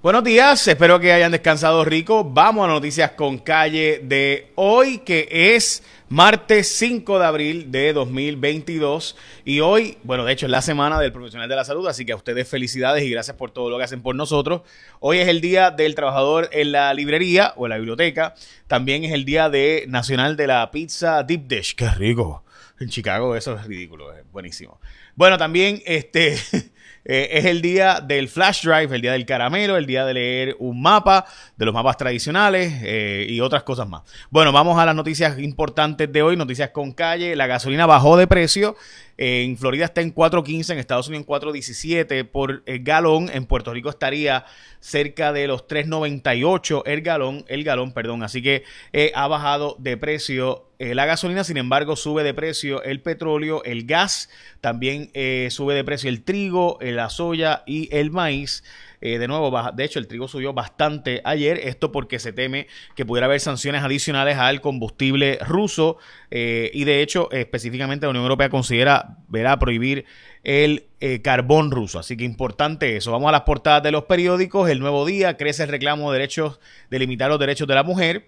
Buenos días, espero que hayan descansado rico. Vamos a noticias con calle de hoy, que es martes 5 de abril de 2022. Y hoy, bueno, de hecho es la semana del profesional de la salud, así que a ustedes felicidades y gracias por todo lo que hacen por nosotros. Hoy es el día del trabajador en la librería o en la biblioteca. También es el día de nacional de la pizza deep dish. ¡Qué rico! En Chicago eso es ridículo, es buenísimo. Bueno, también este... Eh, es el día del flash drive, el día del caramelo, el día de leer un mapa, de los mapas tradicionales eh, y otras cosas más. Bueno, vamos a las noticias importantes de hoy, noticias con calle. La gasolina bajó de precio. En Florida está en 4.15, en Estados Unidos en 4.17 por el galón. En Puerto Rico estaría cerca de los 3.98 el galón, el galón, perdón. Así que eh, ha bajado de precio eh, la gasolina, sin embargo, sube de precio el petróleo, el gas, también eh, sube de precio el trigo, la soya y el maíz. Eh, de nuevo, de hecho, el trigo subió bastante ayer. Esto porque se teme que pudiera haber sanciones adicionales al combustible ruso. Eh, y de hecho, específicamente la Unión Europea considera, verá, prohibir el eh, carbón ruso. Así que importante eso. Vamos a las portadas de los periódicos. El nuevo día crece el reclamo de derechos, de limitar los derechos de la mujer.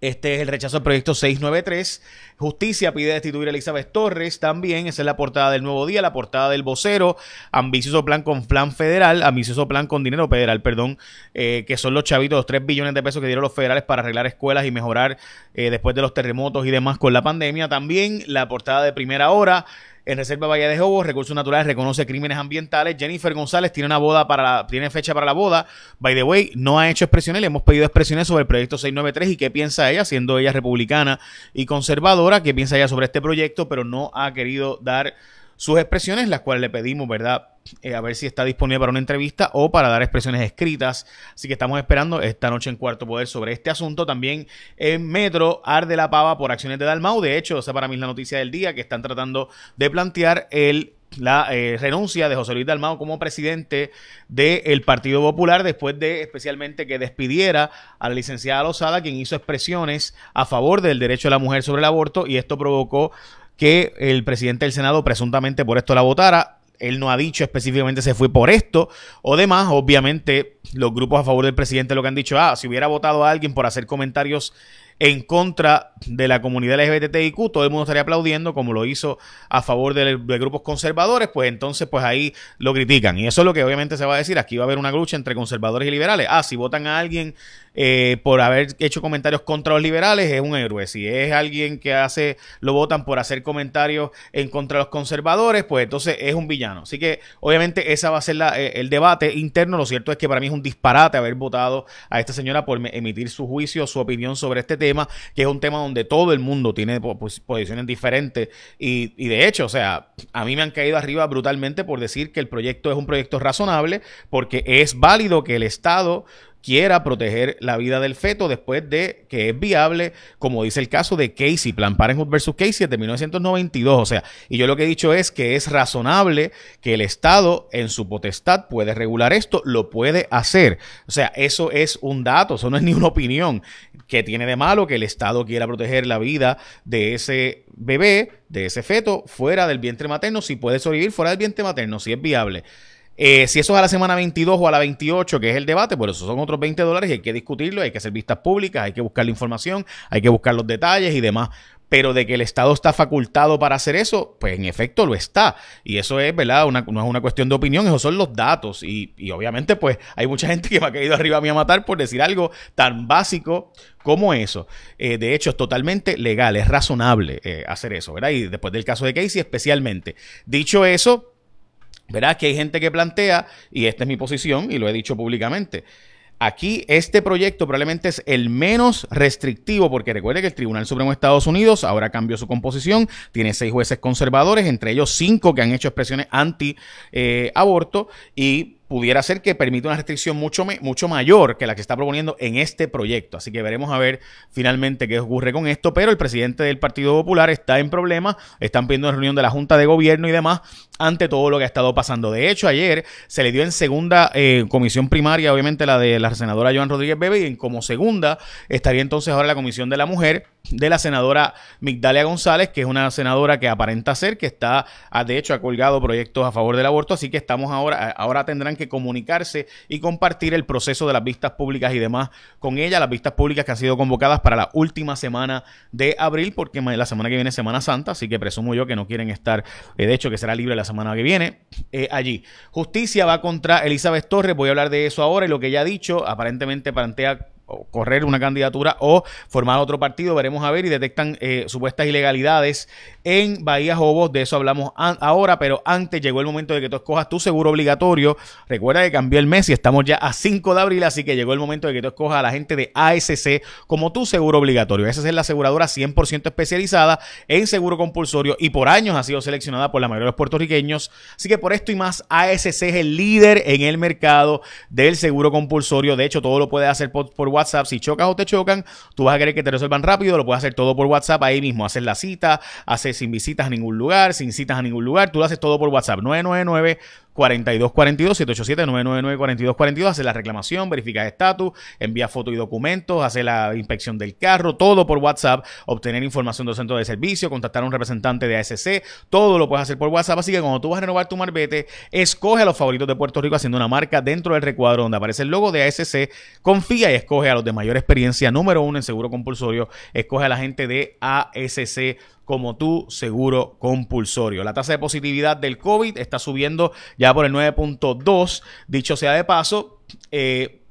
Este es el rechazo al proyecto 693. Justicia pide destituir a Elizabeth Torres también. Esa es la portada del Nuevo Día, la portada del vocero. Ambicioso plan con plan federal, ambicioso plan con dinero federal, perdón, eh, que son los chavitos, los 3 billones de pesos que dieron los federales para arreglar escuelas y mejorar eh, después de los terremotos y demás con la pandemia. También la portada de primera hora. En Reserva Valle de Jobos, Recursos Naturales reconoce crímenes ambientales. Jennifer González tiene una boda para tiene fecha para la boda. By the way, no ha hecho expresiones, le hemos pedido expresiones sobre el proyecto 693 y qué piensa ella, siendo ella republicana y conservadora, qué piensa ella sobre este proyecto, pero no ha querido dar sus expresiones, las cuales le pedimos, ¿verdad? Eh, a ver si está disponible para una entrevista o para dar expresiones escritas. Así que estamos esperando esta noche en Cuarto Poder sobre este asunto. También en Metro arde la pava por acciones de Dalmau. De hecho, esa para mí es la noticia del día que están tratando de plantear el la eh, renuncia de José Luis Dalmau como presidente del Partido Popular después de especialmente que despidiera a la licenciada Lozada, quien hizo expresiones a favor del derecho de la mujer sobre el aborto y esto provocó que el presidente del Senado presuntamente por esto la votara. Él no ha dicho específicamente se fue por esto o demás. Obviamente, los grupos a favor del presidente lo que han dicho, ah, si hubiera votado a alguien por hacer comentarios en contra de la comunidad LGBTIQ, todo el mundo estaría aplaudiendo, como lo hizo a favor de, grupos conservadores, pues entonces pues ahí lo critican. Y eso es lo que obviamente se va a decir, aquí va a haber una lucha entre conservadores y liberales. Ah, si votan a alguien eh, por haber hecho comentarios contra los liberales, es un héroe. Si es alguien que hace, lo votan por hacer comentarios en contra de los conservadores, pues entonces es un villano. Así que obviamente esa va a ser la, eh, el debate interno. Lo cierto es que para mí es un disparate haber votado a esta señora por emitir su juicio, su opinión sobre este tema, que es un tema donde todo el mundo tiene pues, posiciones diferentes. Y, y de hecho, o sea, a mí me han caído arriba brutalmente por decir que el proyecto es un proyecto razonable, porque es válido que el Estado quiera proteger la vida del feto después de que es viable, como dice el caso de Casey, Plan Parenthood versus Casey de 1992. O sea, y yo lo que he dicho es que es razonable que el Estado en su potestad puede regular esto, lo puede hacer. O sea, eso es un dato, eso no es ni una opinión. que tiene de malo que el Estado quiera proteger la vida de ese bebé, de ese feto, fuera del vientre materno, si puede sobrevivir fuera del vientre materno, si es viable? Eh, si eso es a la semana 22 o a la 28, que es el debate, por eso son otros 20 dólares y hay que discutirlo, hay que hacer vistas públicas, hay que buscar la información, hay que buscar los detalles y demás. Pero de que el Estado está facultado para hacer eso, pues en efecto lo está. Y eso es, ¿verdad? Una, no es una cuestión de opinión, esos son los datos. Y, obviamente, pues hay mucha gente que me ha caído arriba a mí a matar por decir algo tan básico como eso. Eh, de hecho, es totalmente legal, es razonable eh, hacer eso, ¿verdad? Y después del caso de Casey, especialmente. Dicho eso, Verás que hay gente que plantea, y esta es mi posición y lo he dicho públicamente, Aquí este proyecto probablemente es el menos restrictivo porque recuerde que el Tribunal Supremo de Estados Unidos ahora cambió su composición, tiene seis jueces conservadores, entre ellos cinco que han hecho expresiones anti-aborto eh, y pudiera ser que permita una restricción mucho, mucho mayor que la que está proponiendo en este proyecto. Así que veremos a ver finalmente qué ocurre con esto. Pero el presidente del Partido Popular está en problemas, están pidiendo una reunión de la Junta de Gobierno y demás ante todo lo que ha estado pasando. De hecho, ayer se le dio en segunda eh, comisión primaria, obviamente la de la senadora Joan Rodríguez Bebe, y en como segunda estaría entonces ahora la comisión de la mujer de la senadora Migdalia González, que es una senadora que aparenta ser que está, de hecho, ha colgado proyectos a favor del aborto, así que estamos ahora, ahora tendrán que comunicarse y compartir el proceso de las vistas públicas y demás con ella, las vistas públicas que han sido convocadas para la última semana de abril, porque la semana que viene es Semana Santa, así que presumo yo que no quieren estar, eh, de hecho que será libre la semana que viene eh, allí. Justicia va contra Elizabeth Torres, voy a hablar de eso ahora y lo que ella ha dicho, aparentemente plantea correr una candidatura o formar otro partido, veremos a ver, y detectan eh, supuestas ilegalidades en Bahía Jobos, de eso hablamos ahora, pero antes llegó el momento de que tú escojas tu seguro obligatorio, recuerda que cambió el mes y estamos ya a 5 de abril, así que llegó el momento de que tú escojas a la gente de ASC como tu seguro obligatorio, esa es la aseguradora 100% especializada en seguro compulsorio y por años ha sido seleccionada por la mayoría de los puertorriqueños, asc que por esto y más, ASC es el líder en el mercado del seguro compulsorio, de hecho todo lo puedes hacer por, por WhatsApp. Si chocas o te chocan, tú vas a querer que te resuelvan rápido, lo puedes hacer todo por WhatsApp ahí mismo. Haces la cita, haces sin visitas a ningún lugar, sin citas a ningún lugar, tú lo haces todo por WhatsApp. 999 4242 787 999 4242 hace la reclamación, verifica estatus, envía fotos y documentos, hace la inspección del carro, todo por WhatsApp, obtener información del centro de servicio, contactar a un representante de ASC, todo lo puedes hacer por WhatsApp, así que cuando tú vas a renovar tu marbete, escoge a los favoritos de Puerto Rico haciendo una marca dentro del recuadro donde aparece el logo de ASC, confía y escoge a los de mayor experiencia, número uno en seguro compulsorio, escoge a la gente de ASC como tu seguro compulsorio. La tasa de positividad del COVID está subiendo ya por el 9.2. Dicho sea de paso, eh,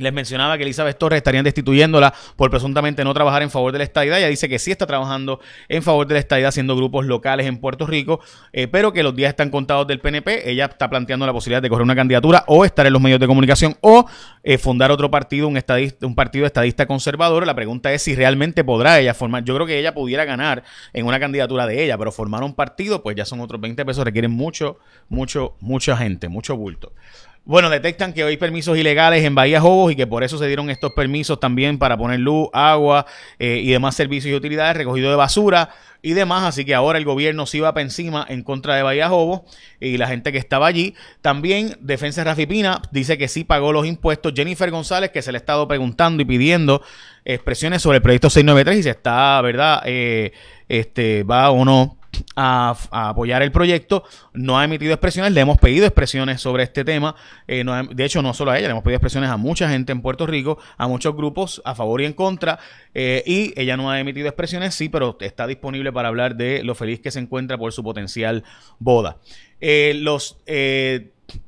les mencionaba que Elizabeth Torres estarían destituyéndola por presuntamente no trabajar en favor de la estadidad. Ella dice que sí está trabajando en favor de la estadidad haciendo grupos locales en Puerto Rico, eh, pero que los días están contados del PNP. Ella está planteando la posibilidad de correr una candidatura o estar en los medios de comunicación o eh, fundar otro partido, un, estadista, un partido estadista conservador. La pregunta es si realmente podrá ella formar. Yo creo que ella pudiera ganar en una candidatura de ella, pero formar un partido, pues ya son otros 20 pesos, requieren mucho, mucho, mucha gente, mucho bulto. Bueno, detectan que hay permisos ilegales en Bahía Jobos y que por eso se dieron estos permisos también para poner luz, agua eh, y demás servicios y utilidades, recogido de basura y demás. Así que ahora el gobierno sí va para encima en contra de Bahía Jobos y la gente que estaba allí. También Defensa Rafipina dice que sí pagó los impuestos. Jennifer González, que se le ha estado preguntando y pidiendo expresiones sobre el proyecto 693 y se está, ¿verdad? Eh, este, va o no a, apoyar el proyecto, no ha emitido expresiones, le hemos pedido expresiones sobre este tema, eh, de hecho no solo a ella, le hemos pedido expresiones a mucha gente en Puerto Rico, a muchos grupos a favor y en contra, eh, y ella no ha emitido expresiones, sí, pero está disponible para hablar de lo feliz que se encuentra por su potencial boda. Eh, los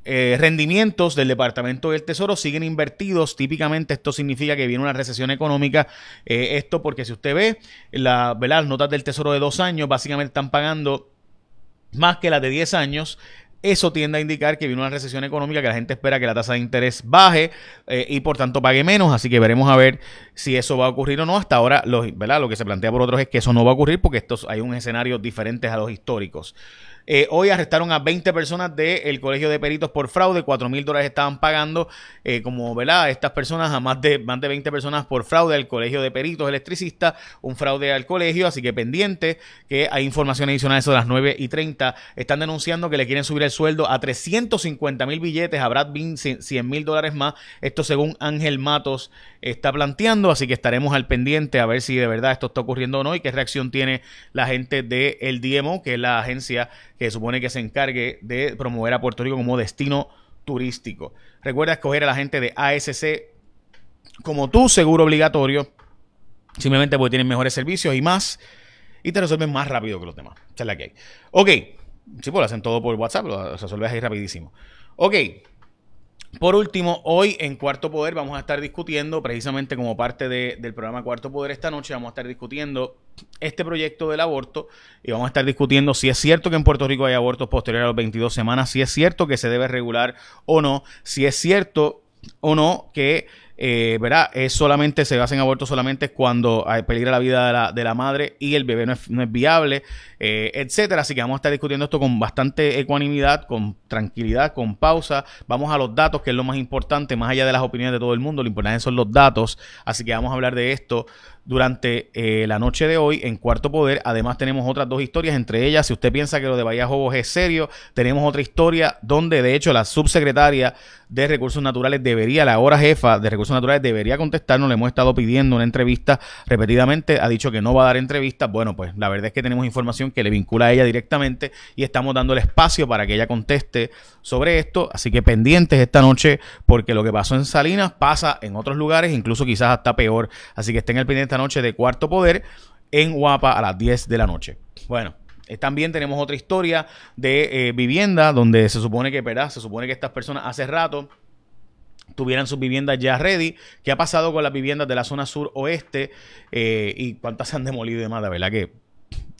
eh, rendimientos del Departamento del Tesoro siguen invertidos. Típicamente esto significa que viene una recesión económica. Eh, esto porque si usted ve la, las notas del Tesoro de dos años, básicamente están pagando más que las de 10 años. Eso tiende a indicar que viene una recesión económica, que la gente espera que la tasa de interés baje eh, y por tanto pague menos. Así que veremos a ver si eso va a ocurrir o no. Hasta ahora, lo, ¿verdad? lo que se plantea por otros es que eso no va a ocurrir porque estos, hay un escenario diferente a los históricos. Eh, hoy arrestaron a 20 personas del Colegio de Peritos por fraude, 4 mil dólares estaban pagando, eh, como ¿verdad? estas personas, a más de, más de 20 personas por fraude al Colegio de Peritos Electricistas, un fraude al colegio, así que pendiente que hay información adicional eso de las 9 y 30. Están denunciando que le quieren subir el sueldo a 350 mil billetes, a Brad Bean 100 mil dólares más, esto según Ángel Matos está planteando, así que estaremos al pendiente a ver si de verdad esto está ocurriendo o no y qué reacción tiene la gente del el DMO, que es la agencia que supone que se encargue de promover a Puerto Rico como destino turístico. Recuerda escoger a la gente de ASC como tu seguro obligatorio, simplemente porque tienen mejores servicios y más, y te resuelven más rápido que los demás. Esa es la que hay. Ok, sí, pues lo hacen todo por WhatsApp, lo resuelves ahí rapidísimo. Ok, por último, hoy en Cuarto Poder vamos a estar discutiendo, precisamente como parte del programa Cuarto Poder esta noche, vamos a estar discutiendo este proyecto del aborto y vamos a estar discutiendo si es cierto que en Puerto Rico hay abortos posteriores a los 22 semanas, si es cierto que se debe regular o no, si es cierto o no que eh, ¿verdad? Es solamente, se basa en aborto solamente cuando hay peligra la vida de la, de la madre y el bebé no es, no es viable, eh, etcétera. Así que vamos a estar discutiendo esto con bastante ecuanimidad, con tranquilidad, con pausa. Vamos a los datos, que es lo más importante, más allá de las opiniones de todo el mundo, lo importante son los datos. Así que vamos a hablar de esto durante eh, la noche de hoy en Cuarto Poder. Además tenemos otras dos historias, entre ellas, si usted piensa que lo de Bahía Jobos es serio, tenemos otra historia donde de hecho la subsecretaria de Recursos Naturales debería, la hora jefa de Recursos Naturales debería contestarnos, le hemos estado pidiendo una entrevista repetidamente, ha dicho que no va a dar entrevistas, bueno pues la verdad es que tenemos información que le vincula a ella directamente y estamos dando el espacio para que ella conteste sobre esto, así que pendientes esta noche porque lo que pasó en Salinas pasa en otros lugares, incluso quizás hasta peor. Así que estén al pendiente esta noche de Cuarto Poder en Guapa a las 10 de la noche. Bueno, también tenemos otra historia de eh, vivienda donde se supone que, ¿verdad? Se supone que estas personas hace rato tuvieran sus viviendas ya ready. ¿Qué ha pasado con las viviendas de la zona sur oeste? Eh, y cuántas se han demolido y demás. De verdad que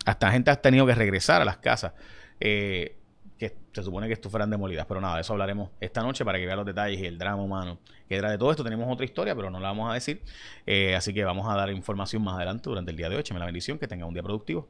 hasta gente ha tenido que regresar a las casas. Eh, que se supone que estuvieran demolidas. Pero nada, de eso hablaremos esta noche para que vean los detalles y el drama humano de todo esto. Tenemos otra historia, pero no la vamos a decir. Eh, así que vamos a dar información más adelante durante el día de hoy. me la bendición, que tenga un día productivo.